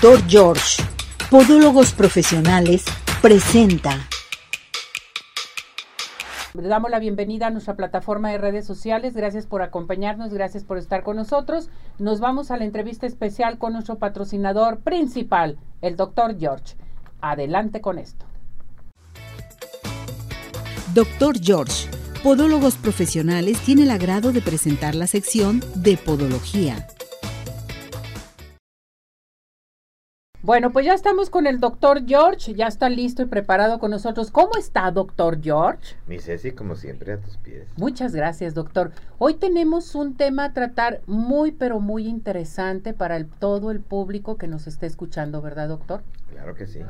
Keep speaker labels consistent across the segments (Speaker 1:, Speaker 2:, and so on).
Speaker 1: Doctor George, Podólogos Profesionales, presenta.
Speaker 2: Le damos la bienvenida a nuestra plataforma de redes sociales. Gracias por acompañarnos, gracias por estar con nosotros. Nos vamos a la entrevista especial con nuestro patrocinador principal, el doctor George. Adelante con esto.
Speaker 1: Doctor George, Podólogos Profesionales, tiene el agrado de presentar la sección de Podología.
Speaker 2: Bueno, pues ya estamos con el doctor George, ya está listo y preparado con nosotros. ¿Cómo está, doctor George?
Speaker 3: Mi Ceci, como siempre, a tus pies.
Speaker 2: Muchas gracias, doctor. Hoy tenemos un tema a tratar muy, pero muy interesante para el, todo el público que nos está escuchando, ¿verdad, doctor?
Speaker 3: Claro que sí.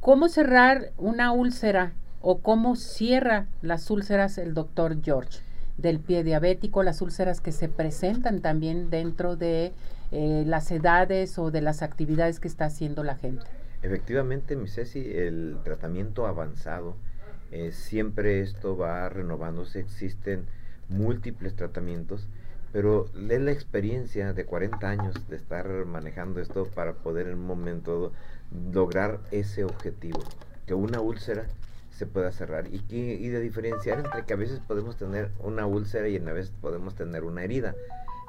Speaker 2: ¿Cómo cerrar una úlcera o cómo cierra las úlceras el doctor George? Del pie diabético, las úlceras que se presentan también dentro de eh, las edades o de las actividades que está haciendo la gente.
Speaker 3: Efectivamente, mi Ceci, el tratamiento avanzado, eh, siempre esto va renovándose, existen múltiples tratamientos, pero es la experiencia de 40 años de estar manejando esto para poder en un momento lograr ese objetivo, que una úlcera se pueda cerrar y, que, y de diferenciar entre que a veces podemos tener una úlcera y a veces podemos tener una herida.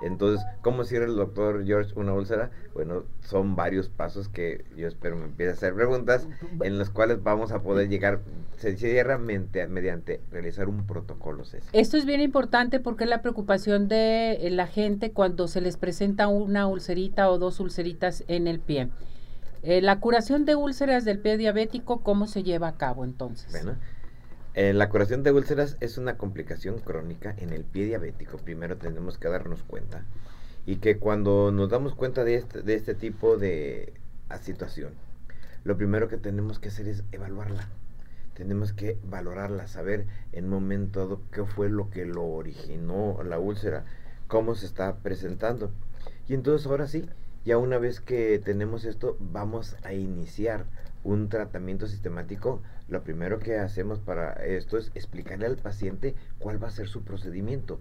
Speaker 3: Entonces, ¿cómo cierra el doctor George una úlcera? Bueno, son varios pasos que yo espero me empiece a hacer preguntas en los cuales vamos a poder llegar, se cierra mediante, realizar un protocolo.
Speaker 2: Esto es bien importante porque es la preocupación de eh, la gente cuando se les presenta una ulcerita o dos ulceritas en el pie. Eh, la curación de úlceras del pie diabético, ¿cómo se lleva a cabo entonces?
Speaker 3: Bueno, eh, la curación de úlceras es una complicación crónica en el pie diabético. Primero tenemos que darnos cuenta. Y que cuando nos damos cuenta de este, de este tipo de situación, lo primero que tenemos que hacer es evaluarla. Tenemos que valorarla, saber en un momento dado qué fue lo que lo originó la úlcera, cómo se está presentando. Y entonces ahora sí, ya una vez que tenemos esto, vamos a iniciar un tratamiento sistemático, lo primero que hacemos para esto es explicarle al paciente cuál va a ser su procedimiento,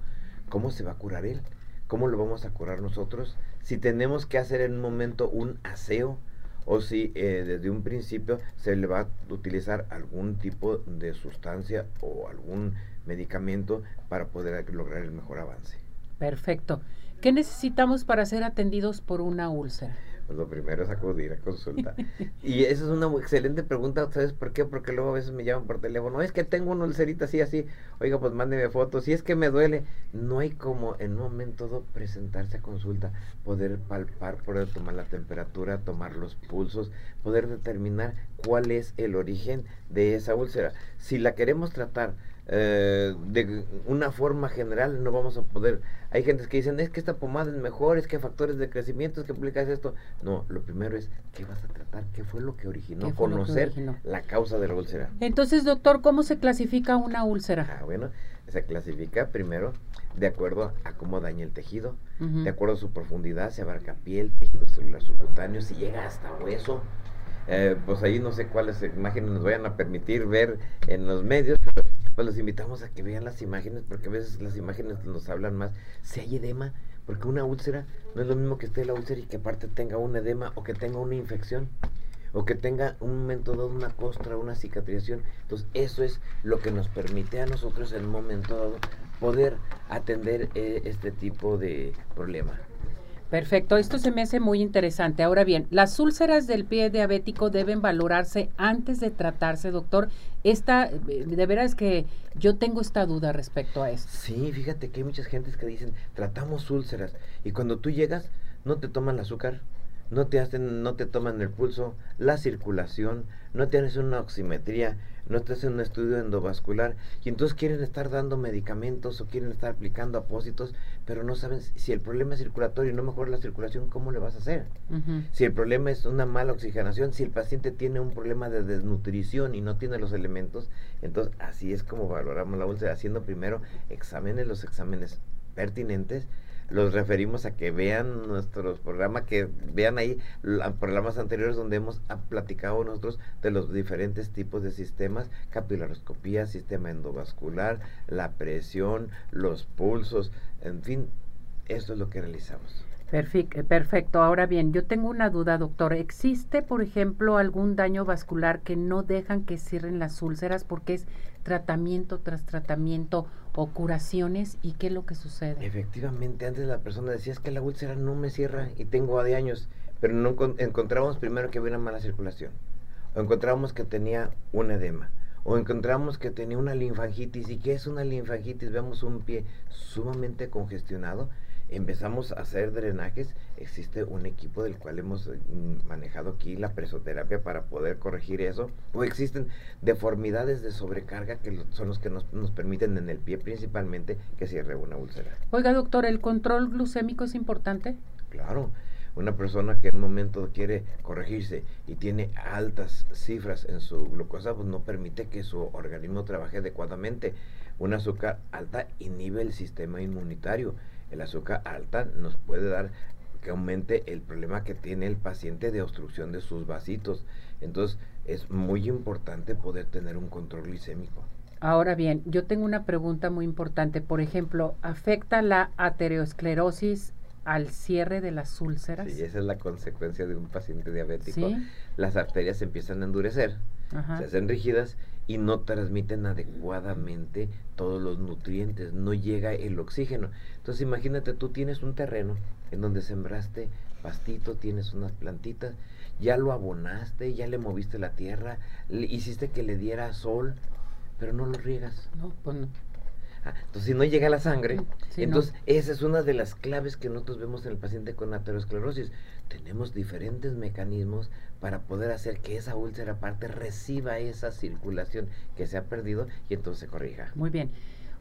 Speaker 3: cómo se va a curar él, cómo lo vamos a curar nosotros, si tenemos que hacer en un momento un aseo o si eh, desde un principio se le va a utilizar algún tipo de sustancia o algún medicamento para poder lograr el mejor avance.
Speaker 2: Perfecto. ¿Qué necesitamos para ser atendidos por una úlcera?
Speaker 3: Pues lo primero es acudir a consulta. y esa es una excelente pregunta, ¿sabes por qué? Porque luego a veces me llaman por teléfono, es que tengo una ulcerita así, así, oiga, pues mándeme fotos, si es que me duele. No hay como en un momento dado presentarse a consulta, poder palpar, poder tomar la temperatura, tomar los pulsos, poder determinar cuál es el origen de esa úlcera. Si la queremos tratar eh, de una forma general no vamos a poder. Hay gente que dicen, es que esta pomada es mejor, es que factores de crecimiento, es que aplicas esto. No, lo primero es, ¿qué vas a tratar? ¿Qué fue lo que originó? Conocer la causa de la úlcera.
Speaker 2: Entonces, doctor, ¿cómo se clasifica una úlcera?
Speaker 3: Ah, bueno, se clasifica primero de acuerdo a cómo daña el tejido, de acuerdo a su profundidad, se abarca piel, tejido celular subcutáneo, si llega hasta hueso. Eh, pues ahí no sé cuáles imágenes nos vayan a permitir ver en los medios, pero pues los invitamos a que vean las imágenes, porque a veces las imágenes nos hablan más. Si hay edema, porque una úlcera no es lo mismo que esté la úlcera y que aparte tenga un edema o que tenga una infección o que tenga un momento dado una costra, una cicatrización. Entonces, eso es lo que nos permite a nosotros en un momento dado poder atender eh, este tipo de problema.
Speaker 2: Perfecto, esto se me hace muy interesante. Ahora bien, las úlceras del pie diabético deben valorarse antes de tratarse, doctor. Esta, eh, de veras que yo tengo esta duda respecto a esto.
Speaker 3: Sí, fíjate que hay muchas gentes que dicen, tratamos úlceras, y cuando tú llegas, no te toman el azúcar, no te hacen, no te toman el pulso, la circulación, no tienes una oximetría, no te hacen un estudio endovascular y entonces quieren estar dando medicamentos o quieren estar aplicando apósitos, pero no saben si el problema es circulatorio y no mejora la circulación, ¿cómo le vas a hacer? Si el problema es una mala oxigenación, si el paciente tiene un problema de desnutrición y no tiene los elementos, entonces así es como valoramos la úlcera, haciendo primero exámenes, los exámenes pertinentes, los referimos a que vean nuestros programas, que vean ahí programas anteriores donde hemos platicado nosotros de los diferentes tipos de sistemas, capilaroscopía, sistema endovascular, la presión, los pulsos, en fin, esto es lo que realizamos.
Speaker 2: Perfecto, perfecto. Ahora bien, yo tengo una duda, doctor. ¿Existe, por ejemplo, algún daño vascular que no dejan que cierren las úlceras porque es tratamiento tras tratamiento o curaciones? ¿Y qué es lo que sucede?
Speaker 3: Efectivamente, antes la persona decía es que la úlcera no me cierra y tengo de años, pero no encontrábamos primero que había una mala circulación, o encontrábamos que tenía un edema, o encontramos que tenía una linfangitis. ¿Y qué es una linfangitis? Vemos un pie sumamente congestionado empezamos a hacer drenajes, existe un equipo del cual hemos mm, manejado aquí la presoterapia para poder corregir eso, o existen deformidades de sobrecarga que son los que nos, nos permiten en el pie principalmente que cierre una úlcera.
Speaker 2: Oiga doctor, ¿el control glucémico es importante?
Speaker 3: Claro, una persona que en un momento quiere corregirse y tiene altas cifras en su glucosa, pues no permite que su organismo trabaje adecuadamente. Un azúcar alta inhibe el sistema inmunitario el azúcar alta nos puede dar que aumente el problema que tiene el paciente de obstrucción de sus vasitos. Entonces es muy importante poder tener un control glicémico.
Speaker 2: Ahora bien, yo tengo una pregunta muy importante. Por ejemplo, ¿afecta la aterosclerosis al cierre de las úlceras?
Speaker 3: Sí, esa es la consecuencia de un paciente diabético. Las arterias se empiezan a endurecer, se hacen rígidas y no transmiten adecuadamente todos los nutrientes, no llega el oxígeno. Entonces imagínate, tú tienes un terreno en donde sembraste pastito, tienes unas plantitas, ya lo abonaste, ya le moviste la tierra, le hiciste que le diera sol, pero no lo riegas.
Speaker 2: No, pues no.
Speaker 3: Ah, entonces, si no llega la sangre, entonces esa es una de las claves que nosotros vemos en el paciente con aterosclerosis. Tenemos diferentes mecanismos para poder hacer que esa úlcera aparte reciba esa circulación que se ha perdido y entonces se corrija.
Speaker 2: Muy bien.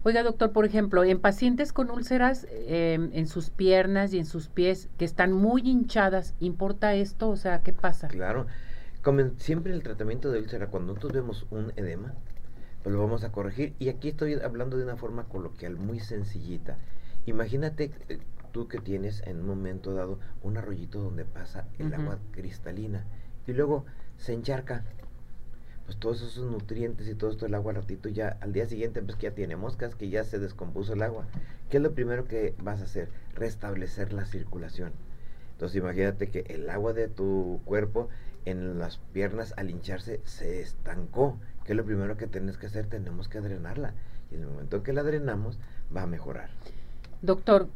Speaker 2: Oiga, doctor, por ejemplo, en pacientes con úlceras em, en sus piernas y en sus pies que están muy hinchadas, ¿importa esto? O sea, ¿qué pasa?
Speaker 3: Claro. Como siempre el tratamiento de úlcera, cuando nosotros vemos un edema, pues lo vamos a corregir. Y aquí estoy hablando de una forma coloquial, muy sencillita. Imagínate eh, tú que tienes en un momento dado un arroyito donde pasa el agua cristalina y luego se encharca. Pues todos esos nutrientes y todo esto el agua ratito ya al día siguiente pues que ya tiene moscas, que ya se descompuso el agua. ¿Qué es lo primero que vas a hacer? Restablecer la circulación. Entonces imagínate que el agua de tu cuerpo en las piernas al hincharse se estancó ¿Qué es lo primero que tienes que hacer? Tenemos que drenarla. Y en el momento que la drenamos, va a mejorar.
Speaker 2: Doctor,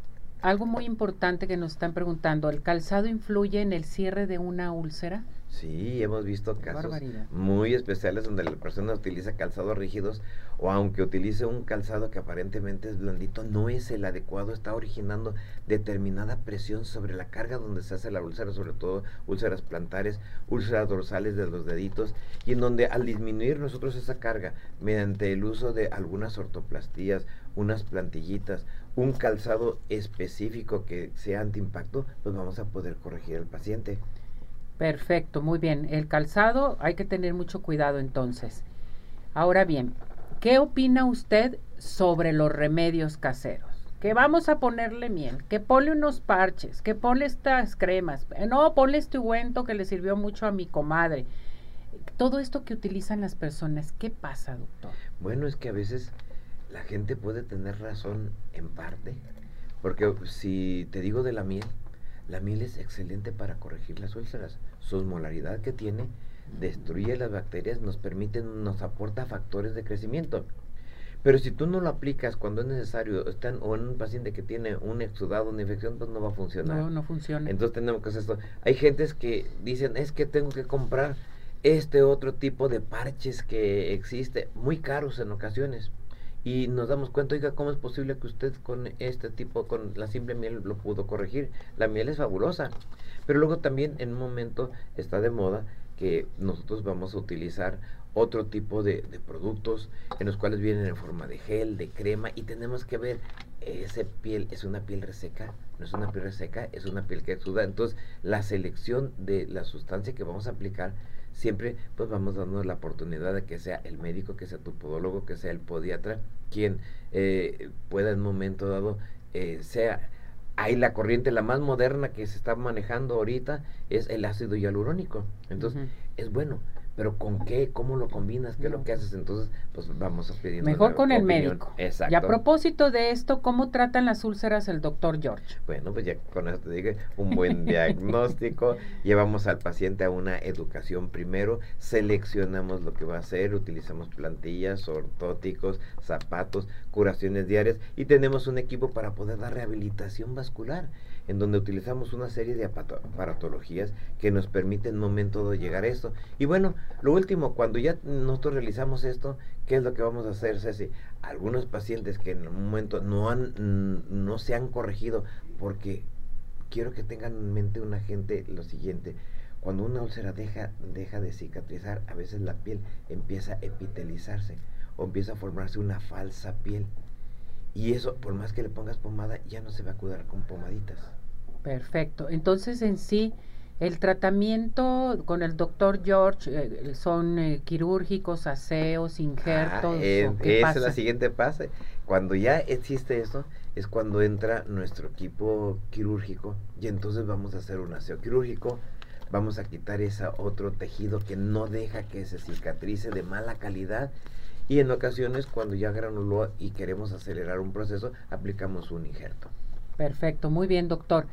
Speaker 2: algo muy importante que nos están preguntando, ¿el calzado influye en el cierre de una úlcera?
Speaker 3: Sí, hemos visto casos muy especiales donde la persona utiliza calzados rígidos o aunque utilice un calzado que aparentemente es blandito, no es el adecuado, está originando determinada presión sobre la carga donde se hace la úlcera, sobre todo úlceras plantares, úlceras dorsales de los deditos, y en donde al disminuir nosotros esa carga mediante el uso de algunas ortoplastías, unas plantillitas, un calzado específico que sea antiimpacto, pues vamos a poder corregir al paciente.
Speaker 2: Perfecto, muy bien. El calzado hay que tener mucho cuidado entonces. Ahora bien, ¿qué opina usted sobre los remedios caseros? Que vamos a ponerle miel, que ponle unos parches, que ponle estas cremas, eh, no, ponle este ungüento que le sirvió mucho a mi comadre. Todo esto que utilizan las personas, ¿qué pasa, doctor?
Speaker 3: Bueno, es que a veces la gente puede tener razón en parte, porque si te digo de la miel, la miel es excelente para corregir las úlceras. Su osmolaridad que tiene destruye las bacterias, nos permite, nos aporta factores de crecimiento. Pero si tú no lo aplicas cuando es necesario, están, o en un paciente que tiene un exudado, una infección, pues no va a funcionar.
Speaker 2: No, no funciona.
Speaker 3: Entonces tenemos que hacer esto. Hay gentes que dicen, es que tengo que comprar este otro tipo de parches que existe, muy caros en ocasiones y nos damos cuenta, oiga, ¿cómo es posible que usted con este tipo, con la simple miel lo pudo corregir? La miel es fabulosa, pero luego también en un momento está de moda que nosotros vamos a utilizar otro tipo de, productos en los cuales vienen en forma de gel, de crema y tenemos que ver, esa piel es una piel reseca, no es una piel reseca, es una piel que exuda. Entonces la selección de la sustancia que vamos a aplicar siempre pues vamos dando la oportunidad de que sea el médico, que sea tu podólogo, que sea el podiatra, quien eh, pueda en un momento dado eh, sea hay la corriente la más moderna que se está manejando ahorita es el ácido hialurónico. Entonces es bueno pero ¿con qué? ¿Cómo lo combinas? ¿Qué es lo que haces? Entonces, pues vamos a pedir.
Speaker 2: Mejor con el médico. Exacto. Y a propósito de esto, ¿cómo tratan las úlceras el doctor George?
Speaker 3: Bueno, pues ya con esto te dije, un buen diagnóstico. Llevamos al paciente a una educación primero, seleccionamos lo que va a hacer, utilizamos plantillas, ortóticos, zapatos, curaciones diarias y tenemos un equipo para poder dar rehabilitación vascular en donde utilizamos una serie de aparatologías que nos permiten en un momento de llegar a esto. Y bueno, lo último, cuando ya nosotros realizamos esto, ¿qué es lo que vamos a hacer, Ceci? Algunos pacientes que en un momento no, han, no se han corregido, porque quiero que tengan en mente una gente lo siguiente, cuando una úlcera deja, deja de cicatrizar, a veces la piel empieza a epitelizarse o empieza a formarse una falsa piel. Y eso, por más que le pongas pomada, ya no se va a cuidar con pomaditas.
Speaker 2: Perfecto. Entonces, en sí, el tratamiento con el doctor George eh, son eh, quirúrgicos, aseos, injertos.
Speaker 3: Ah, esa es la siguiente fase. Cuando ya existe eso, es cuando entra nuestro equipo quirúrgico y entonces vamos a hacer un aseo quirúrgico. Vamos a quitar ese otro tejido que no deja que se cicatrice de mala calidad y en ocasiones cuando ya granuló y queremos acelerar un proceso, aplicamos un injerto.
Speaker 2: Perfecto, muy bien, doctor.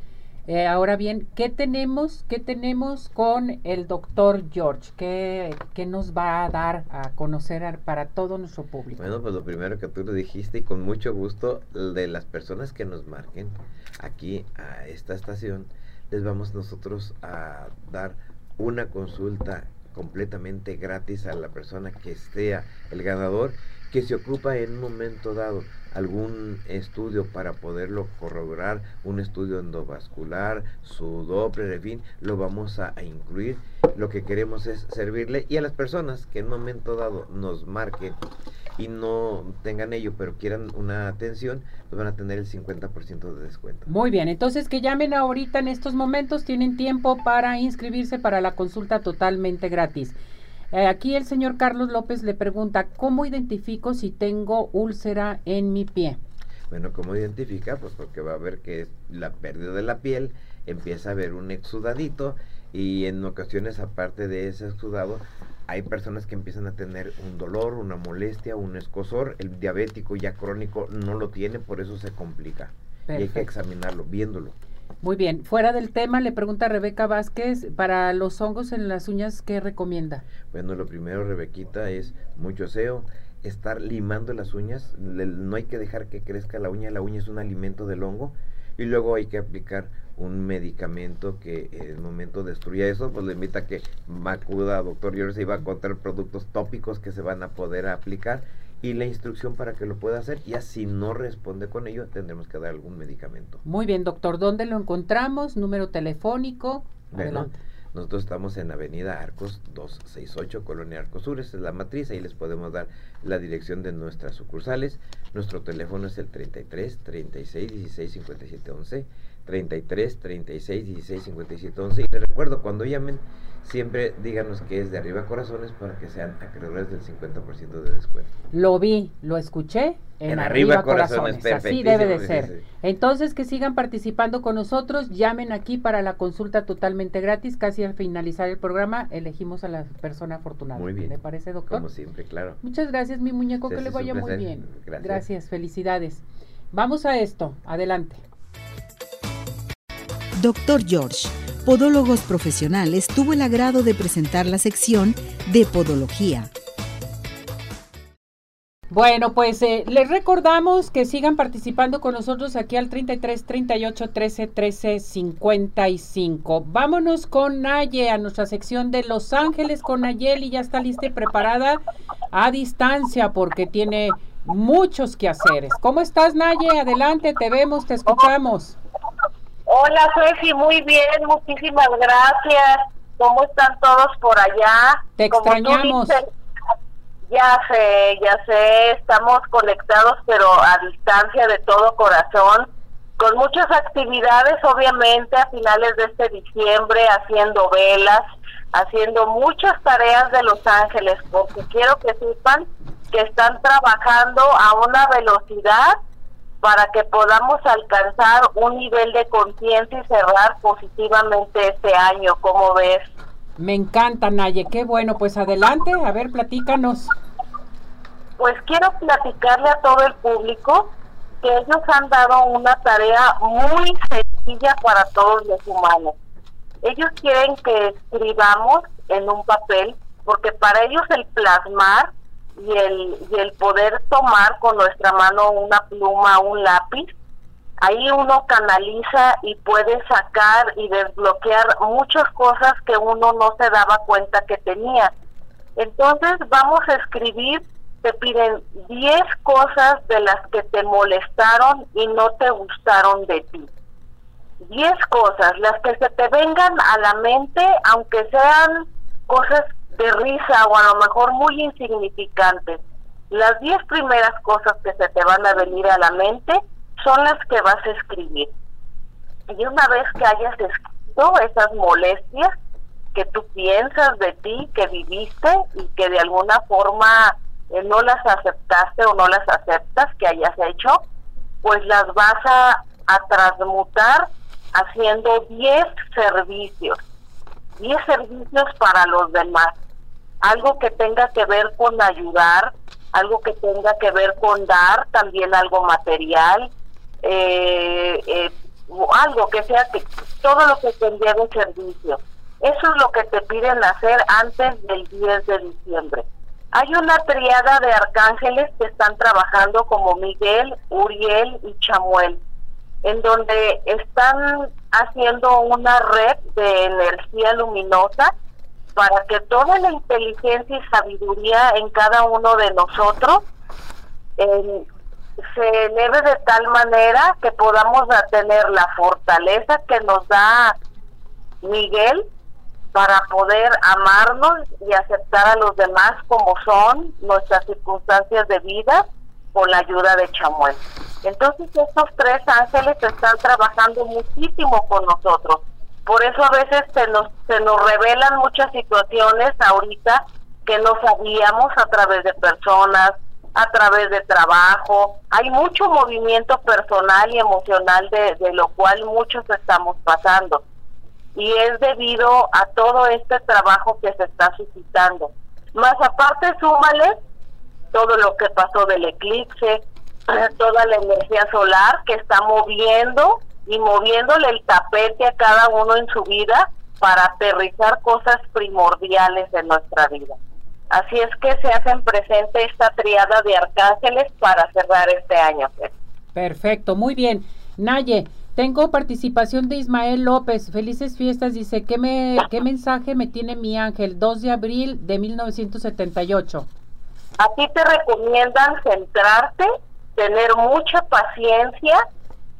Speaker 2: Eh, ahora bien, ¿qué tenemos, ¿qué tenemos con el doctor George? ¿Qué, ¿Qué, nos va a dar a conocer para todo nuestro público?
Speaker 3: Bueno, pues lo primero que tú lo dijiste y con mucho gusto de las personas que nos marquen aquí a esta estación, les vamos nosotros a dar una consulta completamente gratis a la persona que sea el ganador, que se ocupa en un momento dado algún estudio para poderlo corroborar, un estudio endovascular, su Doppler, en fin, lo vamos a, incluir. Lo que queremos es servirle y a las personas que en un momento dado nos marquen y no tengan ello, pero quieran una atención, pues van a tener el 50% de descuento.
Speaker 2: Muy bien, entonces que llamen ahorita en estos momentos, tienen tiempo para inscribirse para la consulta totalmente gratis. Eh, aquí el señor Carlos López le pregunta, ¿cómo identifico si tengo úlcera en mi pie?
Speaker 3: Bueno, ¿cómo identifica? Pues porque va a ver que es la pérdida de la piel, empieza a ver un exudadito y en ocasiones aparte de ese exudado hay personas que empiezan a tener un dolor, una molestia, un escosor. El diabético ya crónico no lo tiene, por eso se complica. Y hay que examinarlo, viéndolo.
Speaker 2: Muy bien. Fuera del tema, le pregunta Rebeca Vázquez, para los hongos en las uñas, ¿qué recomienda?
Speaker 3: Bueno, lo primero, Rebequita, es mucho aseo, estar limando las uñas. no hay que dejar que crezca la uña, la uña es un alimento del hongo. Y luego hay que aplicar un medicamento que en el momento destruya eso, pues le invita a que acuda doctor George y va a encontrar productos tópicos que se van a poder aplicar y la instrucción para que lo pueda hacer. Y así no responde con ello, tendremos que dar algún medicamento.
Speaker 2: Muy bien, doctor. ¿Dónde lo encontramos? Número telefónico. Adelante.
Speaker 3: Nosotros estamos en Avenida Arcos 268, Colonia Arcos Sur, esa es la matriz, ahí les podemos dar la dirección de nuestras sucursales. Nuestro teléfono es el 33 36 16 57 11. 33 36 16 57 11 y les recuerdo cuando llamen siempre díganos que es de arriba corazones para que sean acreedores del 50% de descuento.
Speaker 2: Lo vi, lo escuché en, arriba, corazones, así debe de ser. Entonces que sigan participando con nosotros, llamen aquí para la consulta totalmente gratis, casi al finalizar el programa elegimos a la persona afortunada.
Speaker 3: Muy bien.
Speaker 2: ¿Le parece, doctor?
Speaker 3: Como siempre, claro.
Speaker 2: Muchas gracias, mi muñeco, que le vaya muy bien. Gracias. gracias, felicidades. Vamos a esto, adelante.
Speaker 1: Doctor George, Podólogos Profesionales, tuvo el agrado de presentar la sección de Podología.
Speaker 2: Bueno, pues eh, les recordamos que sigan participando con nosotros aquí al 33 38 13 13 55. Vámonos con Naye a nuestra sección de Los Ángeles con Nayeli. Ya está lista y preparada a distancia porque tiene muchos quehaceres. ¿Cómo estás, Naye? Adelante, te vemos, te escuchamos.
Speaker 4: Hola, Ceci, muy bien, muchísimas gracias. ¿Cómo están todos por allá?
Speaker 2: Te extrañamos.
Speaker 4: ya sé, ya sé, estamos conectados, pero a distancia de todo corazón, con muchas actividades, obviamente, a finales de este diciembre, haciendo velas, haciendo muchas tareas de Los Ángeles, porque quiero que sepan que están trabajando a una velocidad para que podamos alcanzar un nivel de conciencia y cerrar positivamente este año, como ves.
Speaker 2: Me encanta, Naye, qué bueno. Pues adelante, a ver, platícanos.
Speaker 4: Pues quiero platicarle a todo el público que ellos han dado una tarea muy sencilla para todos los humanos. Ellos quieren que escribamos en un papel, porque para ellos el plasmar y el, y el poder tomar con nuestra mano una pluma, un lápiz, ahí uno canaliza y puede sacar y desbloquear muchas cosas que uno no se daba cuenta que tenía. Entonces vamos a escribir te piden 10 cosas de las que te molestaron y no te gustaron de ti. 10 cosas, las que se te vengan a la mente, aunque sean cosas de risa o a lo mejor muy insignificantes. Las 10 primeras cosas que se te van a venir a la mente son las que vas a escribir. Y una vez que hayas escrito esas molestias que tú piensas de ti, que viviste y que de alguna forma eh, no las aceptaste o no las aceptas que hayas hecho, pues las vas a, transmutar haciendo 10 servicios, 10 servicios para los demás, algo que tenga que ver con ayudar, algo que tenga que ver con dar, también algo material, eh, eh, algo que sea que, todo lo que te de servicio. Eso es lo que te piden hacer antes del 10 de diciembre. Hay una triada de arcángeles que están trabajando como Miguel, Uriel y Chamuel, en donde están haciendo una red de energía luminosa para que toda la inteligencia y sabiduría en cada uno de nosotros se eleve de tal manera que podamos tener la fortaleza que nos da Miguel para poder amarnos y aceptar a los demás como son nuestras circunstancias de vida con la ayuda de Chamuel. Entonces estos tres ángeles están trabajando muchísimo con nosotros. Por eso a veces se nos, se nos revelan muchas situaciones ahorita que no sabíamos a través de personas, a través de trabajo. Hay mucho movimiento personal y emocional de, de lo cual muchos estamos pasando y es debido a todo este trabajo que se está suscitando. Más aparte, súmale todo lo que pasó del eclipse, toda la energía solar que está moviendo y moviéndole el tapete a cada uno en su vida para aterrizar cosas primordiales de nuestra vida. Así es que se hacen presente esta triada de arcángeles para cerrar este año.
Speaker 2: Perfecto, muy bien. Naye, tengo participación de Ismael López. Felices fiestas. Dice, ¿qué, me, ¿qué mensaje me tiene mi ángel? 2 de abril de 1978.
Speaker 4: A ti te recomiendan centrarte, tener mucha paciencia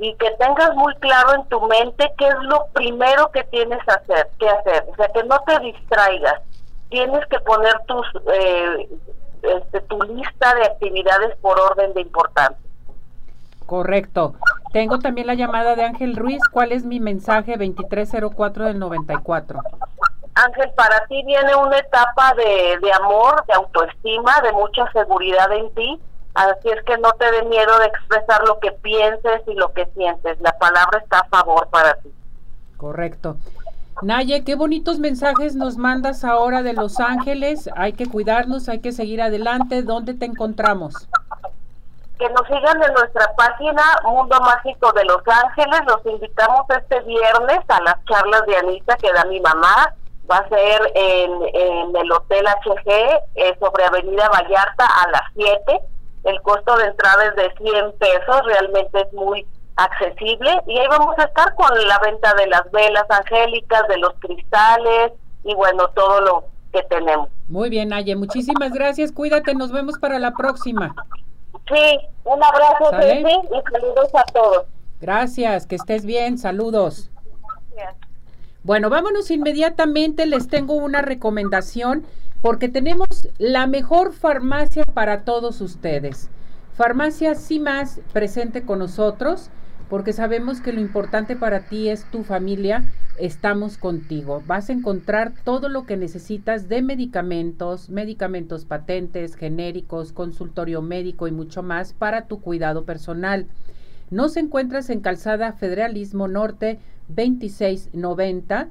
Speaker 4: y que tengas muy claro en tu mente qué es lo primero que tienes que hacer. Que hacer. O sea, que no te distraigas. Tienes que poner tus, eh, este, tu lista de actividades por orden de importancia.
Speaker 2: Correcto. Tengo también la llamada de Ángel Ruiz. ¿Cuál es mi mensaje 2304 del 94?
Speaker 4: Ángel, para ti viene una etapa de, de amor, de autoestima, de mucha seguridad en ti. Así es que no te dé miedo de expresar lo que pienses y lo que sientes. La palabra está a favor para ti.
Speaker 2: Correcto. Naye, qué bonitos mensajes nos mandas ahora de Los Ángeles. Hay que cuidarnos, hay que seguir adelante. ¿Dónde te encontramos?
Speaker 4: que nos sigan en nuestra página Mundo Mágico de Los Ángeles. Los invitamos este viernes a las charlas de Anita que da mi mamá. Va a ser en, el Hotel HG eh, sobre Avenida Vallarta a las 7. El costo de entrada es de 100 pesos, realmente es muy accesible. Y ahí vamos a estar con la venta de las velas angélicas, de los cristales y bueno, todo lo que tenemos.
Speaker 2: Muy bien, Naye, muchísimas gracias. Cuídate, nos vemos para la próxima.
Speaker 4: Sí, un abrazo, y saludos a todos.
Speaker 2: Gracias, que estés bien, saludos. Bueno, vámonos inmediatamente, les tengo una recomendación porque tenemos la mejor farmacia para todos ustedes. Farmacia más presente con nosotros porque sabemos que lo importante para ti es tu familia estamos contigo. Vas a encontrar todo lo que necesitas de medicamentos, medicamentos patentes, genéricos, consultorio médico y mucho más para tu cuidado personal. Nos encuentras en Calzada Federalismo Norte 2690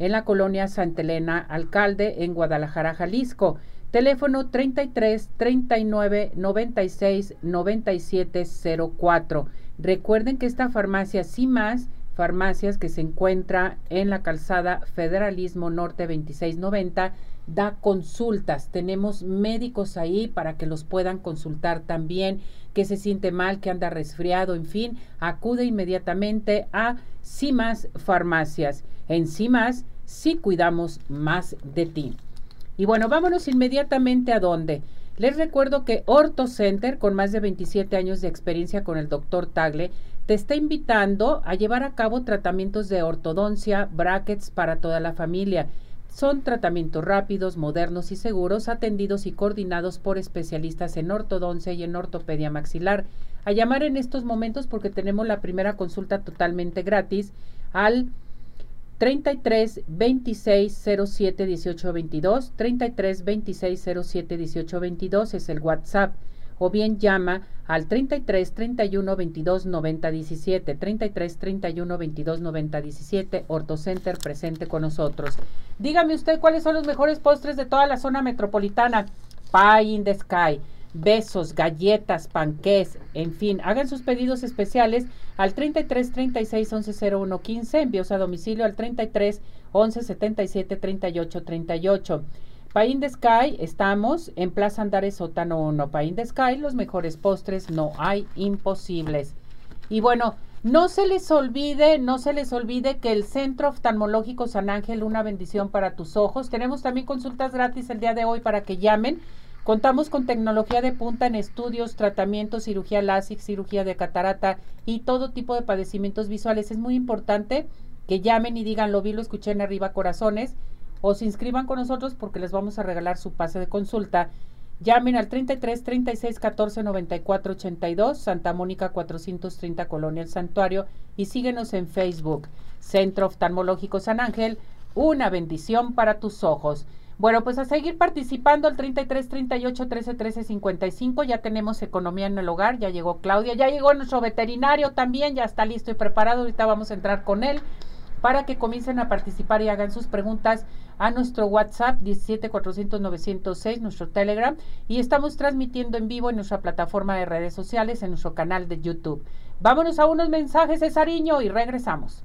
Speaker 2: en la colonia Santa Elena Alcalde en Guadalajara, Jalisco. Teléfono 33 39 96 97 04. Recuerden que esta farmacia más farmacias que se encuentra en la calzada Federalismo Norte 2690 da consultas. Tenemos médicos ahí para que los puedan consultar también, que se siente mal, que anda resfriado, en fin, acude inmediatamente a CIMAS Farmacias. En sí cuidamos más de ti. Y bueno, vámonos inmediatamente a dónde. Les recuerdo que Orto Center, con más de 27 años de experiencia con el doctor Tagle, te está invitando a llevar a cabo tratamientos de ortodoncia, brackets para toda la familia. Son tratamientos rápidos, modernos y seguros, atendidos y coordinados por especialistas en ortodoncia y en ortopedia maxilar. A llamar en estos momentos porque tenemos la primera consulta totalmente gratis al 33 26 07 18 22, 33 26 07 18 22 es el WhatsApp o bien llama al 33 31 22 90 17, 33 31 22 90 17, Ortocenter presente con nosotros. Dígame usted cuáles son los mejores postres de toda la zona metropolitana. Pie in the Sky, besos, galletas, panqués, en fin, hagan sus pedidos especiales al 33 36 11 01 15, envíos a domicilio al 33 11 77 38 38. Pain de Sky, estamos en Plaza Andares Sótano 1. Pain de Sky, los mejores postres, no hay imposibles. Y bueno, no se les olvide, no se les olvide que el Centro Oftalmológico San Ángel, una bendición para tus ojos. Tenemos también consultas gratis el día de hoy para que llamen. Contamos con tecnología de punta en estudios, tratamientos, cirugía láser, cirugía de catarata y todo tipo de padecimientos visuales. Es muy importante que llamen y digan, lo vi, lo escuché en arriba corazones o se inscriban con nosotros porque les vamos a regalar su pase de consulta. Llamen al 33 36 14 94 82, Santa Mónica 430 Colonia El Santuario y síguenos en Facebook, Centro Oftalmológico San Ángel, una bendición para tus ojos. Bueno, pues a seguir participando al 33 38 13 13 55. Ya tenemos economía en el hogar, ya llegó Claudia, ya llegó nuestro veterinario también, ya está listo y preparado. Ahorita vamos a entrar con él para que comiencen a participar y hagan sus preguntas a nuestro WhatsApp 17400 nuestro Telegram, y estamos transmitiendo en vivo en nuestra plataforma de redes sociales, en nuestro canal de YouTube. Vámonos a unos mensajes de Sariño y regresamos.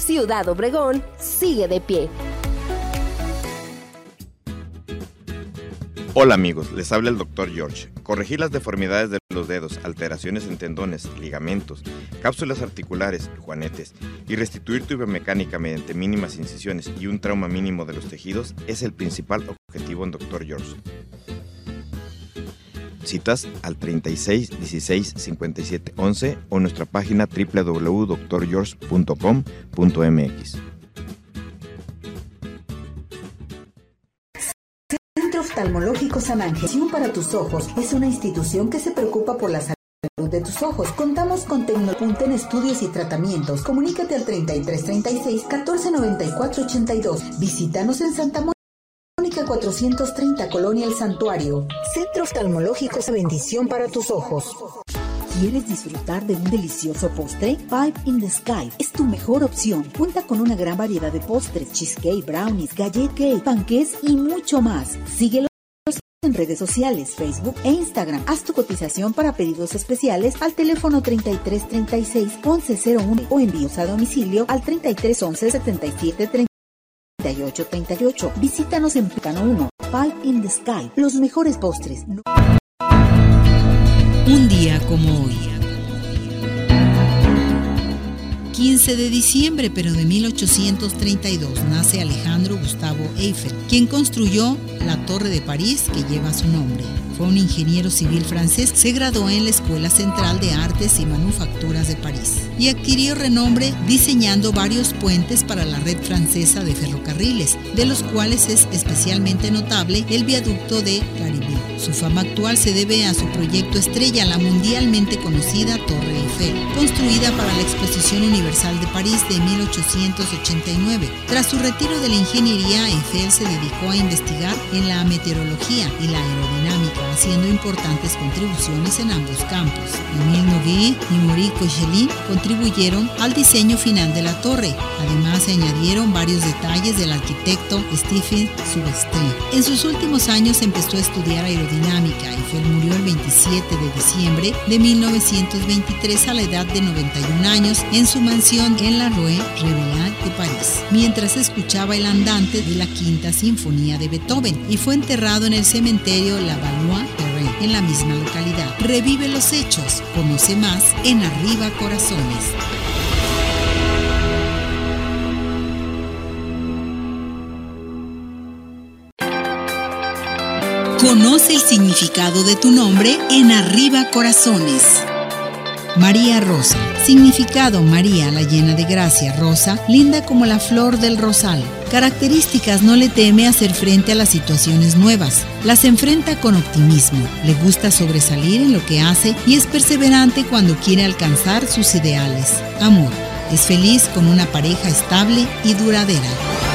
Speaker 5: Ciudad Obregón sigue de pie.
Speaker 6: Hola amigos, les habla el Dr. George. Corregir las deformidades de los dedos, alteraciones en tendones, ligamentos, cápsulas articulares, juanetes y restituir tu biomecánica mediante mínimas incisiones y un trauma mínimo de los tejidos es el principal objetivo en Dr. George. Citas al 36 16 57 11 o nuestra página www.drgeorge.com.mx.
Speaker 1: Centro Oftalmológico San Ángel. para tus ojos es una institución que se preocupa por la salud de tus ojos. Contamos con Tecnopunta en estudios y tratamientos. Comunícate al 3336 1494 82. Visítanos en Santa Mónica. 430 Colonia El Santuario. Centro oftalmológico es bendición para tus ojos. ¿Quieres disfrutar de un delicioso postre? Five in the Sky es tu mejor opción. Cuenta con una gran variedad de postres, cheesecake, brownies, gallet cake, panqués y mucho más. Síguelo
Speaker 7: en redes sociales, Facebook e Instagram. Haz tu cotización para pedidos especiales al teléfono 3336 1101 o envíos a domicilio al 3311 77 3838. Visítanos en Plano 1, Pal in the Sky, los mejores postres.
Speaker 1: Un día como hoy. 15 de diciembre, pero de 1832, nace Alejandro Gustavo Eiffel, quien construyó la Torre de París que lleva su nombre. Fue un ingeniero civil francés, se graduó en la Escuela Central de Artes y Manufacturas de París y adquirió renombre diseñando varios puentes para la red francesa de ferrocarriles, de los cuales es especialmente notable el viaducto de Garibay. Su fama actual se debe a su proyecto estrella, la mundialmente conocida Torre Eiffel, construida para la Exposición Universal de París de 1889. Tras su retiro de la ingeniería, Eiffel se dedicó a investigar en la meteorología y la aerodinámica haciendo importantes contribuciones en ambos campos. Emile Noguet y Maurice Cochelin contribuyeron al diseño final de la torre. Además, se añadieron varios detalles del arquitecto Stephen Subestri. En sus últimos años empezó a estudiar aerodinámica. Eiffel murió el 27 de diciembre de 1923 a la edad de 91 años en su mansión en la Rue Reveillard de París, mientras escuchaba el andante de la Quinta Sinfonía de Beethoven y fue enterrado en el cementerio La Valois en la misma localidad. Revive los hechos, conoce más en Arriba Corazones. Conoce el significado de tu nombre en Arriba Corazones. María Rosa. Significado María, la llena de gracia, rosa, linda como la flor del rosal. Características no le teme hacer frente a las situaciones nuevas, las enfrenta con optimismo, le gusta sobresalir en lo que hace y es perseverante cuando quiere alcanzar sus ideales. Amor, es feliz con una pareja estable y duradera.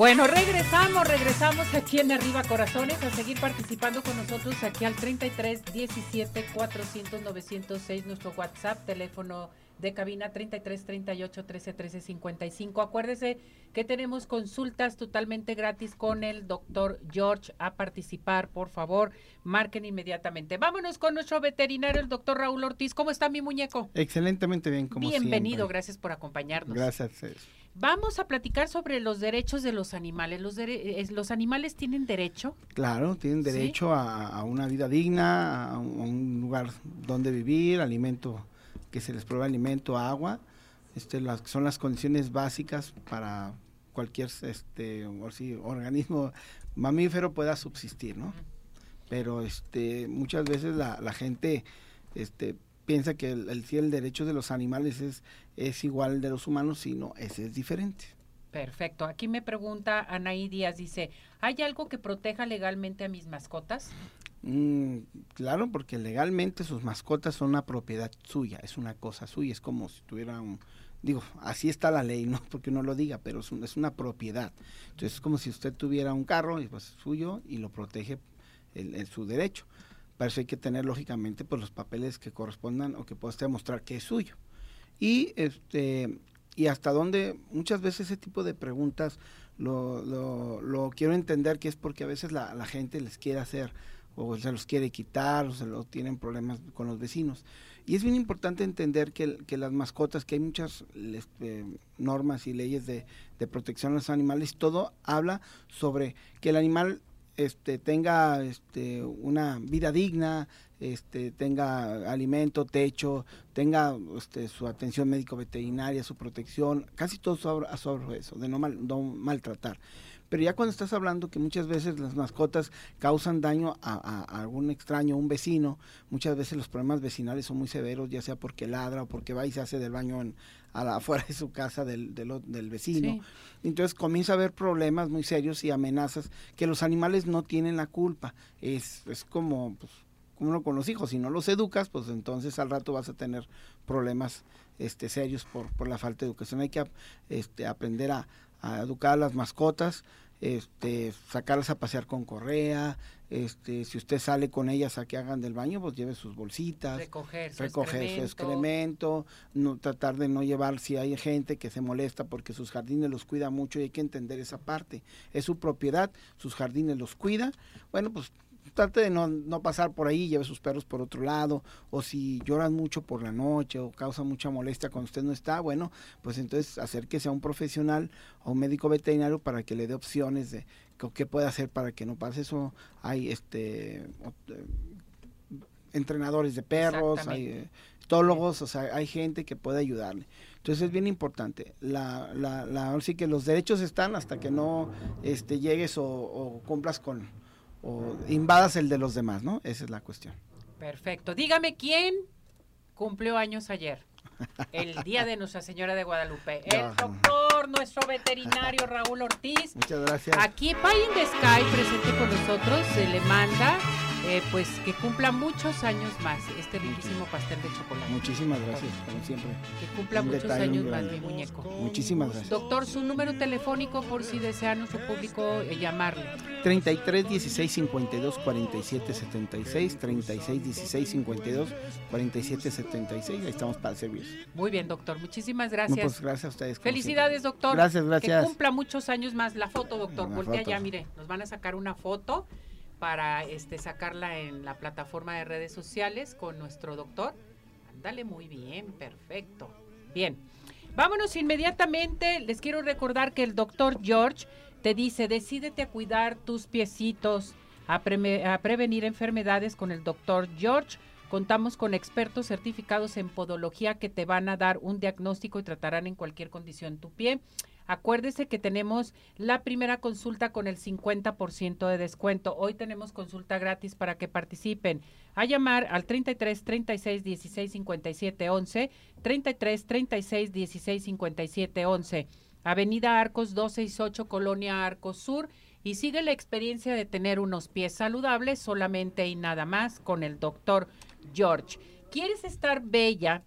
Speaker 2: Bueno, regresamos, regresamos aquí en Arriba Corazones a seguir participando con nosotros aquí al 33 17 400 906, nuestro WhatsApp, teléfono de cabina 33 38 13 13 55. Acuérdese que tenemos consultas totalmente gratis con el doctor George. A participar, por favor, marquen inmediatamente. Vámonos con nuestro veterinario, el doctor Raúl Ortiz. ¿Cómo está mi muñeco?
Speaker 8: Excelentemente bien, como
Speaker 2: Bienvenido, gracias por acompañarnos.
Speaker 8: Gracias.
Speaker 2: Vamos a platicar sobre los derechos de los animales. ¿Los, los animales tienen derecho?
Speaker 8: Claro, tienen derecho a, una vida digna, a un, lugar donde vivir, alimento, que se les pruebe alimento, agua. Este, las, son las condiciones básicas para cualquier este, organismo mamífero pueda subsistir, ¿no? Pero este, muchas veces la, la gente este, piensa que el, el, el derecho de los animales es, es igual de los humanos, sino ese es diferente.
Speaker 2: Perfecto. Aquí me pregunta Anaí Díaz, dice, ¿hay algo que proteja legalmente a mis mascotas?
Speaker 8: Mm, claro, porque legalmente sus mascotas son una propiedad suya, es una cosa suya, es como si tuviera un, digo, así está la ley, no porque uno lo diga, pero es, es una propiedad. Entonces es como si usted tuviera un carro, y pues suyo, y lo protege en su derecho. Para eso hay que tener lógicamente pues los papeles que correspondan o que pueda demostrar que es suyo. Y este y hasta dónde muchas veces ese tipo de preguntas lo, lo, quiero entender que es porque a veces la, la, gente les quiere hacer o se los quiere quitar o se lo tienen problemas con los vecinos. Y es bien importante entender que, que las mascotas, que hay muchas este, normas y leyes de, de protección a los animales, todo habla sobre que el animal este, tenga este, una vida digna, este, tenga alimento, techo, tenga este, su atención médico veterinaria, su protección, casi todo sobre, sobre eso, de no, mal, no maltratar. Pero ya cuando estás hablando que muchas veces las mascotas causan daño a, algún extraño, un vecino, muchas veces los problemas vecinales son muy severos, ya sea porque ladra o porque va y se hace del baño en, a la, afuera de su casa del, del, vecino. Entonces comienza a haber problemas muy serios y amenazas que los animales no tienen la culpa. Es, es como, pues, como uno con los hijos, si no los educas, pues entonces al rato vas a tener problemas este, serios por, por la falta de educación. Hay que este, aprender a, a educar a las mascotas, este, sacarlas a pasear con correa, este, si usted sale con ellas a que hagan del baño, pues lleve sus bolsitas,
Speaker 2: recoger su
Speaker 8: recoger
Speaker 2: excremento.
Speaker 8: su excremento, no tratar de no llevar si hay gente que se molesta porque sus jardines los cuida mucho y hay que entender esa parte. Es su propiedad, sus jardines los cuida. Bueno, pues trate de no, no pasar por ahí, lleve sus perros por otro lado, o si lloran mucho por la noche o causa mucha molestia cuando usted no está, bueno, pues entonces acérquese a un profesional o un médico veterinario para que le dé opciones de qué- puede hacer para que no pase eso. Hay este eh, entrenadores de perros, hay
Speaker 2: Exactamente.
Speaker 8: eh, etólogos, o sea, hay gente que puede ayudarle. Entonces es bien importante. La, la, la, ahora sí que los derechos están hasta que no este, llegues o, o cumplas con, o invadas el de los demás, ¿no? Esa es la cuestión.
Speaker 2: Perfecto. Dígame quién cumplió años ayer. El día de Nuestra Señora de Guadalupe. El doctor, nuestro veterinario Raúl Ortiz.
Speaker 8: Muchas gracias.
Speaker 2: Aquí Pie in the Sky presente con nosotros se le manda eh, pues que cumpla muchos años más este riquísimo pastel de chocolate.
Speaker 8: Muchísimas gracias, como siempre.
Speaker 2: Que cumpla
Speaker 8: Un
Speaker 2: muchos
Speaker 8: detalle,
Speaker 2: años más, mi muñeco.
Speaker 8: Muchísimas gracias.
Speaker 2: Doctor, su número telefónico por si desea nuestro público eh, llamarle.
Speaker 8: 33 16 52 47 76, 36 16 52 47 76. Ahí estamos para servir.
Speaker 2: Muy bien, doctor. Muchísimas
Speaker 8: No,
Speaker 2: gracias.
Speaker 8: pues gracias a ustedes.
Speaker 2: Felicidades,
Speaker 8: siempre.
Speaker 2: doctor.
Speaker 8: Gracias,
Speaker 2: Que
Speaker 8: gracias.
Speaker 2: cumpla muchos años más. La foto, doctor.
Speaker 8: La
Speaker 2: Voltea
Speaker 8: foto.
Speaker 2: ya, mire. Nos van a sacar una foto para este sacarla en la plataforma de redes sociales con nuestro doctor. Ándale muy bien, perfecto. Bien. Vámonos inmediatamente. Les quiero recordar que el doctor George te dice, decídete a cuidar tus piecitos, a, prevenir enfermedades con el doctor George. Contamos con expertos certificados en podología que te van a dar un diagnóstico y tratarán en cualquier condición tu pie. Acuérdese que tenemos la primera consulta con el 50% de descuento. Hoy tenemos consulta gratis para que participen. A llamar al 33 36 16 57 11, 33 36 16 57 11. Avenida Arcos 268, Colonia Arcos Sur. Y sigue la experiencia de tener unos pies saludables solamente y nada más con el doctor George. ¿Quieres estar bella?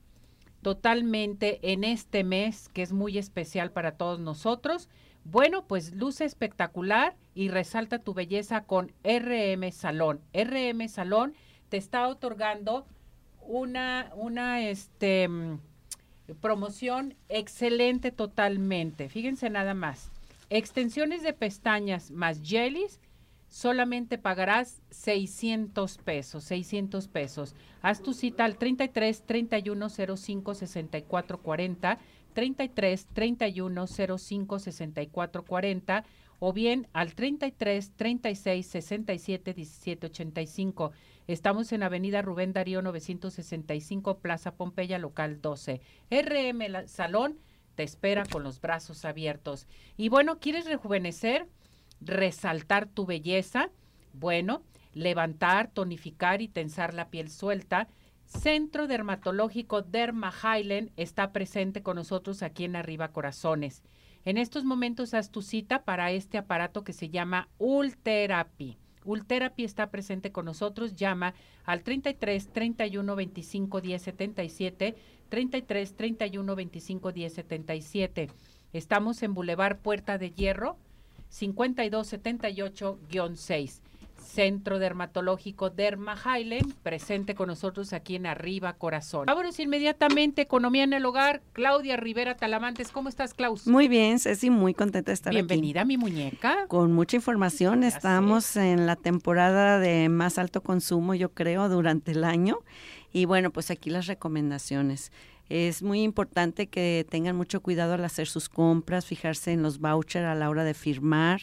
Speaker 2: Totalmente en este mes que es muy especial para todos nosotros. Bueno, pues luce espectacular y resalta tu belleza con RM Salón. RM Salón te está otorgando una, una este, mm, promoción excelente totalmente. Fíjense nada más. Extensiones de pestañas más jellies solamente pagarás 600 pesos, 600 pesos. Haz tu cita al 33 31 05 64 40, 33 31 05 64 40 o bien al 33 36 67 17 85. Estamos en Avenida Rubén Darío 965, Plaza Pompeya, local 12. RM Salón te espera con los brazos abiertos. Y bueno, ¿quieres rejuvenecer? Resaltar tu belleza, bueno, levantar, tonificar y tensar la piel suelta. Centro Dermatológico Derma Highland está presente con nosotros aquí en Arriba Corazones. En estos momentos haz tu cita para este aparato que se llama Ultherapy. Ultherapy está presente con nosotros, llama al 33 31 25 10 77, 33 31 25 10 77. Estamos en Boulevard Puerta de Hierro, 5278-6. Centro Dermatológico Derma Highland, presente con nosotros aquí en Arriba Corazón. Vámonos inmediatamente, Economía en el Hogar, Claudia Rivera Talamantes. ¿Cómo estás, Klaus?
Speaker 9: Muy bien, Ceci, muy contenta de estar
Speaker 2: Bienvenida, mi muñeca.
Speaker 9: aquí. Con mucha información, estamos en la temporada de más alto consumo, yo creo, durante el año. Y bueno, pues aquí las recomendaciones. Es muy importante que tengan mucho cuidado al hacer sus compras, fijarse en los vouchers a la hora de firmar,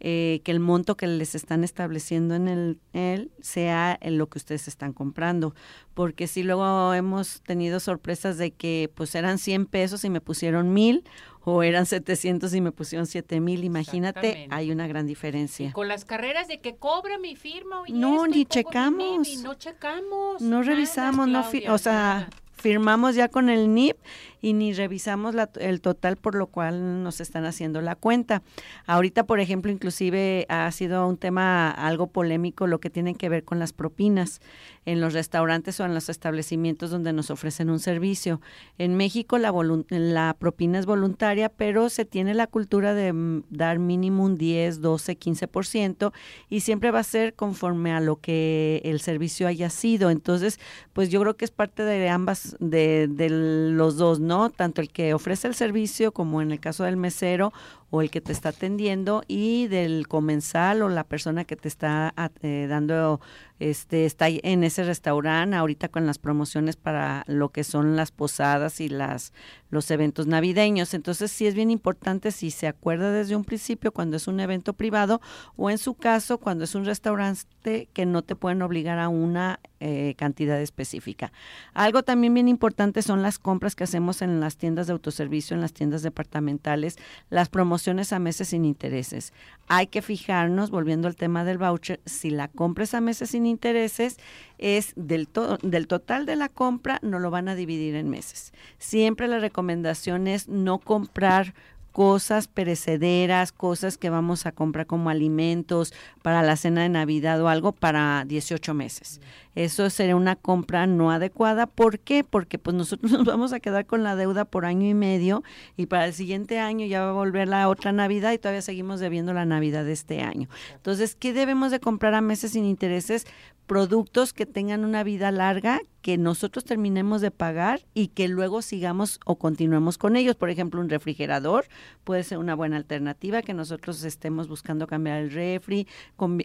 Speaker 9: eh, que el monto que les están estableciendo en el él sea en lo que ustedes están comprando, porque si luego hemos tenido sorpresas de que pues eran 100 pesos y me pusieron mil o eran 700 y me pusieron 7 mil, imagínate,
Speaker 2: Exactamente.
Speaker 9: hay una gran diferencia.
Speaker 2: Con las carreras de que cobra mi firma. y
Speaker 9: No,
Speaker 2: esto,
Speaker 9: ni
Speaker 2: mi
Speaker 9: checamos.
Speaker 2: NIP, y no checamos.
Speaker 9: No
Speaker 2: nada,
Speaker 9: revisamos, no o sea,
Speaker 2: nada.
Speaker 9: Firmamos ya con el NIP y ni revisamos el total por lo cual nos están haciendo la cuenta. Ahorita, por ejemplo, inclusive ha sido un tema algo polémico lo que tiene que ver con las propinas en los restaurantes o en los establecimientos donde nos ofrecen un servicio. En México la, la propina es voluntaria, pero se tiene la cultura de mm, dar mínimo un 10, 12, 15% y siempre va a ser conforme a lo que el servicio haya sido. Entonces, pues yo creo que es parte de ambas, de, de los dos, ¿no? Tanto el que ofrece el servicio como en el caso del mesero o el que te está atendiendo y del comensal o la persona que te está eh, dando, este, está en ese restaurante ahorita con las promociones para lo que son las posadas y las los eventos navideños. Entonces sí es bien importante si se acuerda desde un principio cuando es un evento privado o en su caso cuando es un restaurante que no te pueden obligar a una eh, cantidad específica. Algo también bien importante son las compras que hacemos en las tiendas de autoservicio, en las tiendas departamentales, las promociones a meses sin intereses. Hay que fijarnos, volviendo al tema del voucher, si la compra es a meses sin intereses, es del, del total de la compra, no lo van a dividir en meses. Siempre la recomendación es no comprar cosas perecederas, cosas que vamos a comprar como alimentos para la cena de Navidad o algo para 18 meses. Eso sería una compra no adecuada. ¿Por qué? Porque pues nosotros nos vamos a quedar con la deuda por año y medio y para el siguiente año ya va a volver la otra Navidad y todavía seguimos debiendo la Navidad de este año. Entonces, ¿qué debemos de comprar a meses sin intereses? productos que tengan una vida larga, que nosotros terminemos de pagar y que luego sigamos o continuemos con ellos. Por ejemplo, un refrigerador puede ser una buena alternativa, que nosotros estemos buscando cambiar el refri,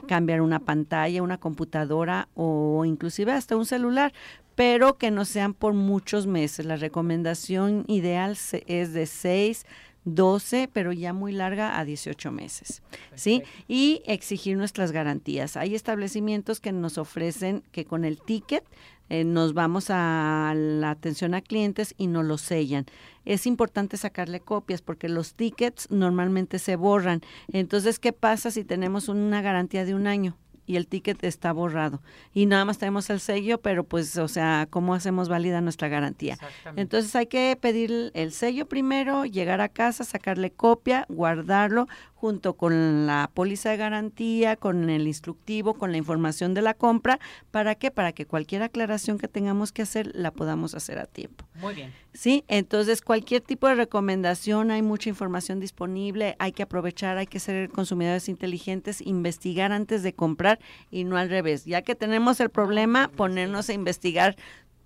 Speaker 9: cambiar una pantalla, una computadora o inclusive hasta un celular, pero que no sean por muchos meses. La recomendación ideal es de seis 12, pero ya muy larga, a 18 meses. ¿Sí? Y exigir nuestras garantías. Hay establecimientos que nos ofrecen que con el ticket eh, nos vamos a la atención a clientes y nos lo sellan. Es importante sacarle copias porque los tickets normalmente se borran. Entonces, ¿qué pasa si tenemos una garantía de un año? y el ticket está borrado. Y nada más tenemos el sello, pero pues, o sea, ¿cómo hacemos válida nuestra garantía? Entonces hay que pedir el sello primero, llegar a casa, sacarle copia, guardarlo, junto con la póliza de garantía, con el instructivo, con la información de la compra. ¿Para qué? Para que cualquier aclaración que tengamos que hacer la podamos hacer a tiempo.
Speaker 2: Muy bien.
Speaker 9: Sí, entonces cualquier tipo de recomendación, hay mucha información disponible, hay que aprovechar, hay que ser consumidores inteligentes, investigar antes de comprar y no al revés. Ya que tenemos el problema, ponernos a investigar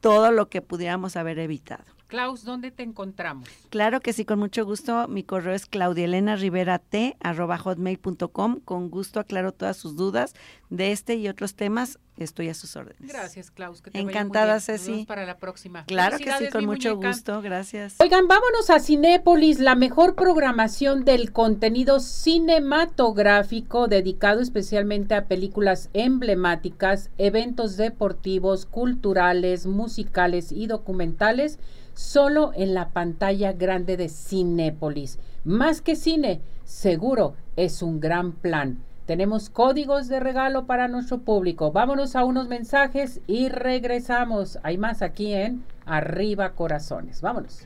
Speaker 9: todo lo que pudiéramos haber evitado.
Speaker 2: Klaus, ¿dónde te encontramos?
Speaker 9: Claro que sí, con mucho gusto. Mi correo es claudielena.rivera.t@hotmail.com. Con gusto aclaro todas sus dudas de este y otros temas. Estoy a sus órdenes.
Speaker 2: Gracias, Klaus.
Speaker 9: Encantada, Ceci.
Speaker 2: para la próxima.
Speaker 9: Claro que sí, con mucho gusto. Gracias.
Speaker 2: Oigan, vámonos a Cinépolis, la mejor programación del contenido cinematográfico dedicado especialmente a películas emblemáticas, eventos deportivos, culturales, musicales y documentales solo en la pantalla grande de Cinépolis. Más que cine, seguro es un gran plan. Tenemos códigos de regalo para nuestro público. Vámonos a unos mensajes y regresamos. Hay más aquí en Arriba Corazones. Vámonos.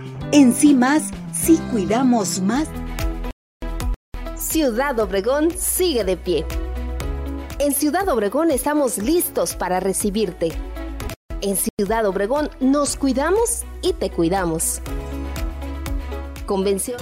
Speaker 1: En sí más, sí cuidamos más.
Speaker 5: Ciudad Obregón sigue de pie. En Ciudad Obregón estamos listos para recibirte. En Ciudad Obregón nos cuidamos y te cuidamos. Convención.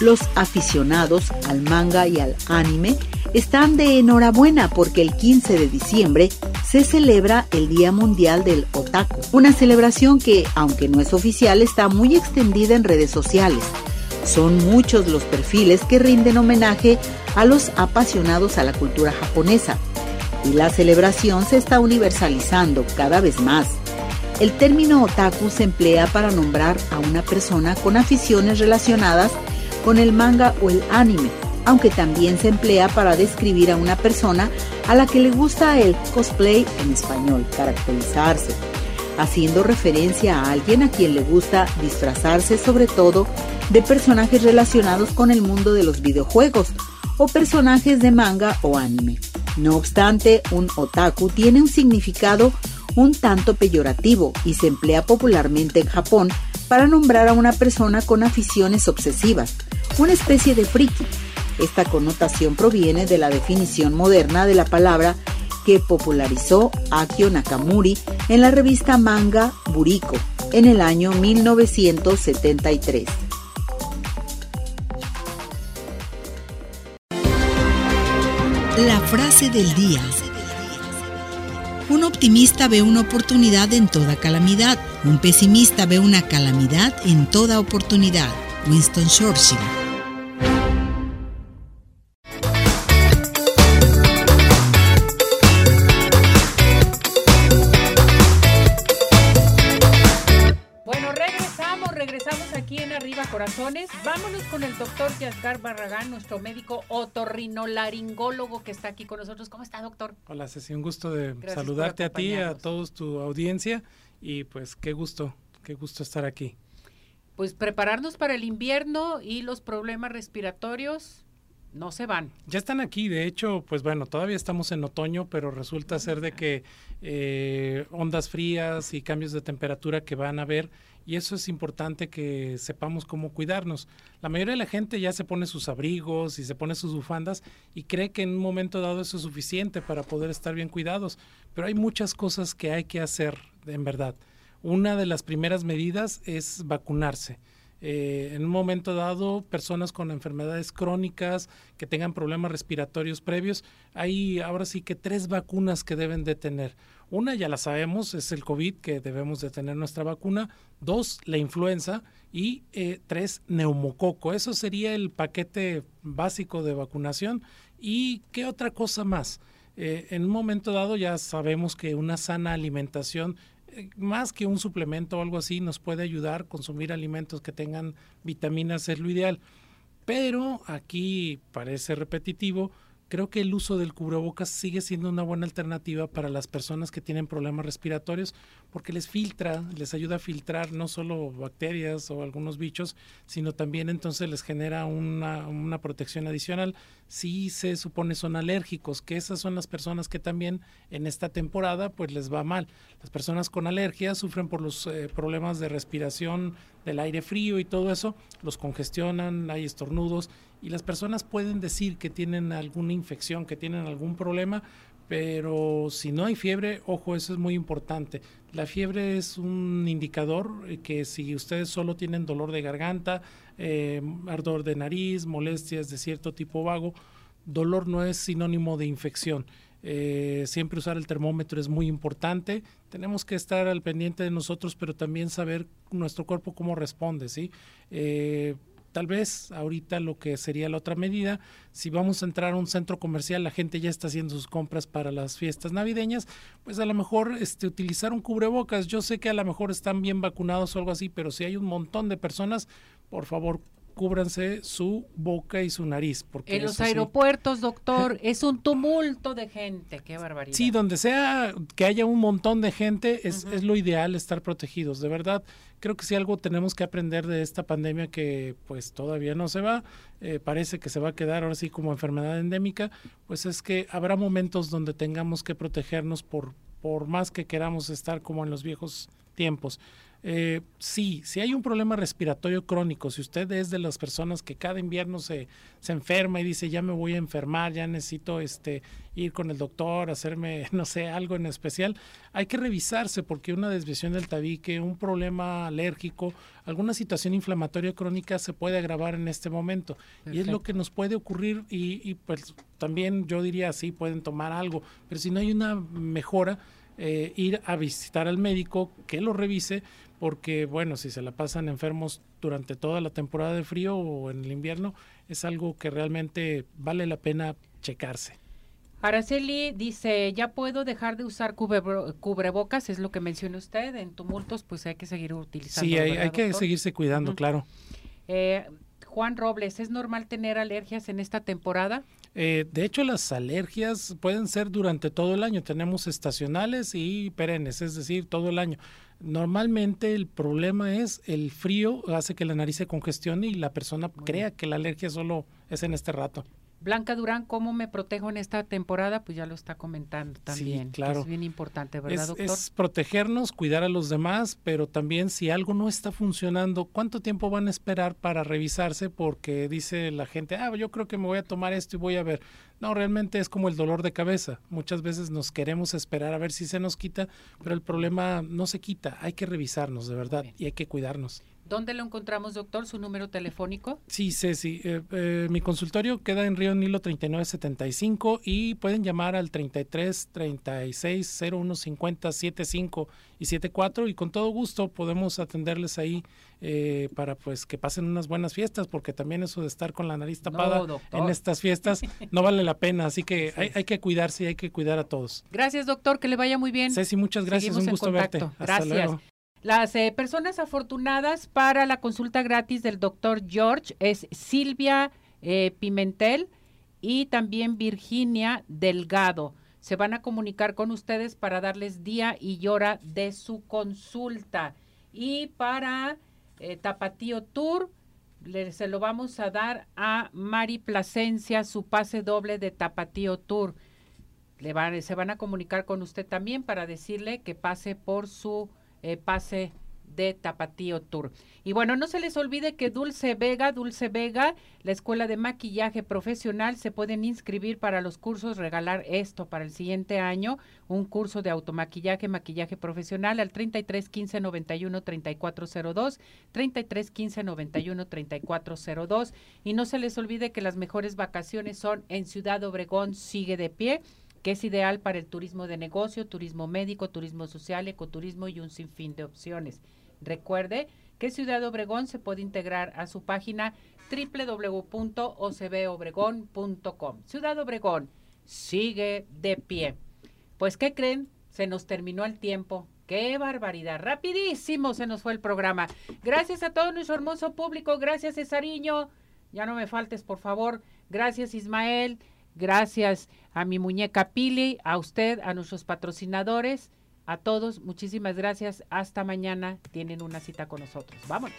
Speaker 1: Los aficionados al manga y al anime están de enhorabuena porque el 15 de diciembre se celebra el Día Mundial del Otaku, una celebración que, aunque no es oficial, está muy extendida en redes sociales. Son muchos los perfiles que rinden homenaje a los apasionados a la cultura japonesa y la celebración se está universalizando cada vez más. El término otaku se emplea para nombrar a una persona con aficiones relacionadas con el manga o el anime, aunque también se emplea para describir a una persona a la que le gusta el cosplay en español, caracterizarse, haciendo referencia a alguien a quien le gusta disfrazarse sobre todo de personajes relacionados con el mundo de los videojuegos o personajes de manga o anime. No obstante, un otaku tiene un significado un tanto peyorativo y se emplea popularmente en Japón para nombrar a una persona con aficiones obsesivas, una especie de friki. Esta connotación proviene de la definición moderna de la palabra que popularizó Akio Nakamuri en la revista manga Buriko en el año 1973.
Speaker 10: La frase del día. Un optimista ve una oportunidad en toda calamidad. Un pesimista ve una calamidad en toda oportunidad. Winston Churchill.
Speaker 2: Vámonos con el doctor Yasgar Barragán, nuestro médico otorrinolaringólogo que está aquí con nosotros. ¿Cómo está, doctor?
Speaker 11: Hola, Ceci, un gusto de saludarte a ti, a todos tu audiencia y pues qué gusto, qué gusto estar aquí.
Speaker 2: Pues prepararnos para el invierno y los problemas respiratorios no se van.
Speaker 11: Ya están aquí, de hecho, pues bueno, todavía estamos en otoño, pero resulta ser de que eh, ondas frías y cambios de temperatura que van a haber y eso es importante que sepamos cómo cuidarnos. La mayoría de la gente ya se pone sus abrigos y se pone sus bufandas y cree que en un momento dado eso es suficiente para poder estar bien cuidados, pero hay muchas cosas que hay que hacer en verdad. Una de las primeras medidas es vacunarse. Eh, en un momento dado, personas con enfermedades crónicas, que tengan problemas respiratorios previos, hay ahora sí que tres vacunas que deben de tener. Una ya la sabemos, es el COVID, que debemos de tener nuestra vacuna. Dos, la influenza. Y eh, tres, neumococo. Eso sería el paquete básico de vacunación. ¿Y qué otra cosa más? Eh, en un momento dado ya sabemos que una sana alimentación más que un suplemento o algo así, nos puede ayudar a consumir alimentos que tengan vitaminas, es lo ideal. Pero aquí parece repetitivo, creo que el uso del cubrebocas sigue siendo una buena alternativa para las personas que tienen problemas respiratorios porque les filtra, les ayuda a filtrar no solo bacterias o algunos bichos, sino también entonces les genera una, protección adicional si se supone son alérgicos, que esas son las personas que también en esta temporada pues les va mal. Las personas con alergia sufren por los eh, problemas de respiración del aire frío y todo eso, los congestionan, hay estornudos y las personas pueden decir que tienen alguna infección, que tienen algún problema, pero si no hay fiebre, ojo, eso es muy importante. La fiebre es un indicador eh, que si ustedes solo tienen dolor de garganta, eh, ardor de nariz, molestias de cierto tipo vago, dolor no es sinónimo de infección. Eh, siempre usar el termómetro es muy importante. Tenemos que estar al pendiente de nosotros, pero también saber nuestro cuerpo cómo responde, ¿sí? Tal vez ahorita lo que sería la otra medida, si vamos a entrar a un centro comercial, la gente ya está haciendo sus compras para las fiestas navideñas, pues a lo mejor este, utilizar un cubrebocas. Yo sé que a lo mejor están bien vacunados o algo así, pero si hay un montón de personas, por favor cúbranse su boca y su nariz. Porque
Speaker 2: en los aeropuertos, doctor, es un tumulto de gente, qué barbaridad.
Speaker 11: Sí, donde sea que haya un montón de gente, es, es lo ideal estar protegidos. De verdad, creo que si algo tenemos que aprender de esta pandemia que pues todavía no se va, eh, parece que se va a quedar ahora sí como enfermedad endémica, pues es que habrá momentos donde tengamos que protegernos por, por más que queramos estar como en los viejos tiempos. Eh, sí, si hay un problema respiratorio crónico, si usted es de las personas que cada invierno se, se enferma y dice ya me voy a enfermar, ya necesito este ir con el doctor, hacerme, no sé, algo en especial, hay que revisarse porque una desviación del tabique, un problema alérgico, alguna situación inflamatoria crónica se puede agravar en este momento. Y es lo que nos puede ocurrir y, y pues también yo diría sí, pueden tomar algo, pero si no hay una mejora, eh, ir a visitar al médico que lo revise, porque bueno, si se la pasan enfermos durante toda la temporada de frío o en el invierno, es algo que realmente vale la pena checarse.
Speaker 2: Araceli dice, ya puedo dejar de usar cubrebocas, es lo que menciona usted, en tumultos pues hay que seguir utilizando.
Speaker 11: Sí, hay, que seguirse cuidando, claro.
Speaker 2: Eh, Juan Robles, ¿es normal tener alergias en esta temporada?
Speaker 11: Eh, de hecho, las alergias pueden ser durante todo el año. Tenemos estacionales y perennes, es decir, todo el año. Normalmente el problema es el frío hace que la nariz se congestione y la persona crea que la alergia solo es en este rato.
Speaker 2: Blanca Durán, ¿cómo me protejo en esta temporada? Pues ya lo está comentando también.
Speaker 11: claro.
Speaker 2: es bien importante, ¿verdad, doctor?
Speaker 11: Es protegernos, cuidar a los demás, pero también si algo no está funcionando, ¿cuánto tiempo van a esperar para revisarse? Porque dice la gente, ah, yo creo que me voy a tomar esto y voy a ver. No, realmente es como el dolor de cabeza. Muchas veces nos queremos esperar a ver si se nos quita, pero el problema no se quita. Hay que revisarnos, de verdad, y hay que cuidarnos.
Speaker 2: ¿Dónde lo encontramos, doctor? ¿Su número telefónico?
Speaker 11: Sí, Ceci. Eh, eh, mi consultorio queda en Río Nilo 3975 y pueden llamar al 33 36 01 50 75 y 74 y con todo gusto podemos atenderles ahí eh, para pues que pasen unas buenas fiestas porque también eso de estar con la nariz tapada en estas fiestas no vale la pena. Así que hay, hay, que cuidarse y hay que cuidar a todos.
Speaker 2: Gracias, doctor. Que le vaya muy bien.
Speaker 11: Ceci, muchas gracias. Un gusto verte. Hasta
Speaker 2: gracias.
Speaker 11: Luego.
Speaker 2: Las eh, personas afortunadas para la consulta gratis del doctor George es Silvia eh, Pimentel y también Virginia Delgado. Se van a comunicar con ustedes para darles día y hora de su consulta. Y para eh, Tapatío Tour, se lo vamos a dar a Mari Plasencia, su pase doble de Tapatío Tour. Le se van a comunicar con usted también para decirle que pase por su eh, pase de Tapatío Tour. Y bueno, no se les olvide que Dulce Vega, Dulce Vega, la Escuela de Maquillaje Profesional, se pueden inscribir para los cursos, regalar esto para el siguiente año, un curso de automaquillaje, maquillaje profesional al 33 15 91 3402, 33 15 91 3402. Y no se les olvide que las mejores vacaciones son en Ciudad Obregón, sigue de pie que es ideal para el turismo de negocio, turismo médico, turismo social, ecoturismo y un sinfín de opciones. Recuerde que Ciudad Obregón se puede integrar a su página www.ocbobregón.com. Ciudad Obregón sigue de pie. Pues, ¿qué creen? Se nos terminó el tiempo. ¡Qué barbaridad! Rapidísimo se nos fue el programa. Gracias a todo nuestro hermoso público. Gracias, Cesariño. Ya no me faltes, por favor. Gracias, Ismael. Gracias a mi muñeca Pili, a usted, a nuestros patrocinadores, a todos. Muchísimas gracias. Hasta mañana. Tienen una cita con nosotros. Vámonos.